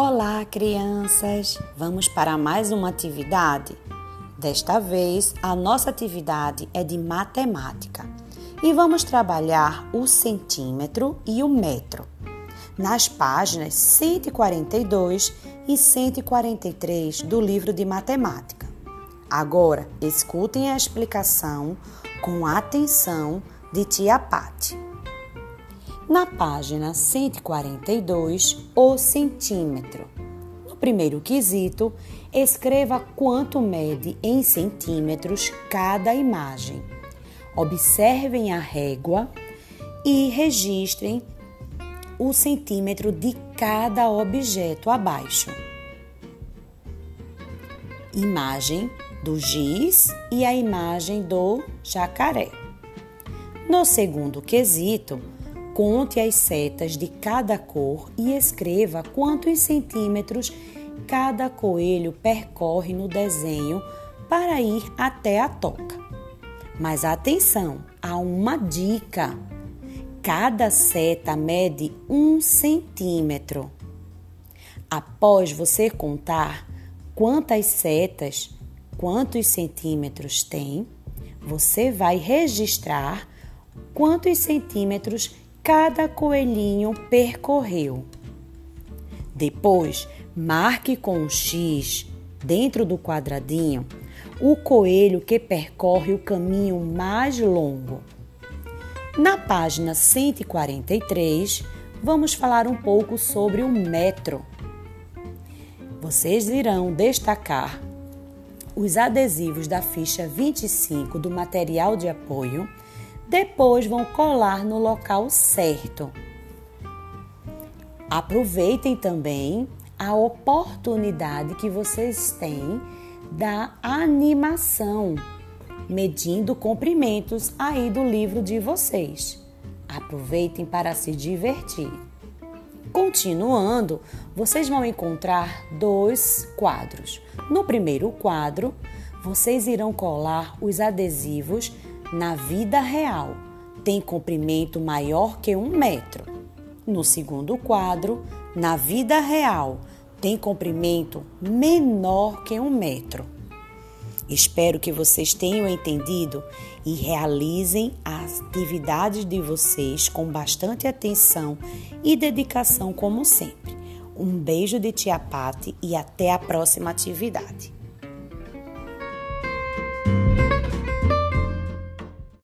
Olá, crianças! Vamos para mais uma atividade? Desta vez, a nossa atividade é de matemática e vamos trabalhar o centímetro e o metro nas páginas 142 e 143 do livro de matemática. Agora, escutem a explicação com atenção de Tia Pati. Na página 142, o centímetro. No primeiro quesito, escreva quanto mede em centímetros cada imagem. Observem a régua e registrem o centímetro de cada objeto abaixo. Imagem do giz e a imagem do jacaré. No segundo quesito, Conte as setas de cada cor e escreva quantos centímetros cada coelho percorre no desenho para ir até a toca. Mas atenção, há uma dica: cada seta mede um centímetro. Após você contar quantas setas, quantos centímetros tem, você vai registrar quantos centímetros cada coelhinho percorreu. Depois, marque com um X dentro do quadradinho o coelho que percorre o caminho mais longo. Na página 143, vamos falar um pouco sobre o metro. Vocês irão destacar os adesivos da ficha 25 do material de apoio depois vão colar no local certo. Aproveitem também a oportunidade que vocês têm da animação, medindo comprimentos aí do livro de vocês. Aproveitem para se divertir. Continuando, vocês vão encontrar dois quadros. No primeiro quadro, vocês irão colar os adesivos na vida real, tem comprimento maior que um metro. No segundo quadro, na vida real, tem comprimento menor que um metro. Espero que vocês tenham entendido e realizem as atividades de vocês com bastante atenção e dedicação, como sempre. Um beijo de Tia Pati e até a próxima atividade.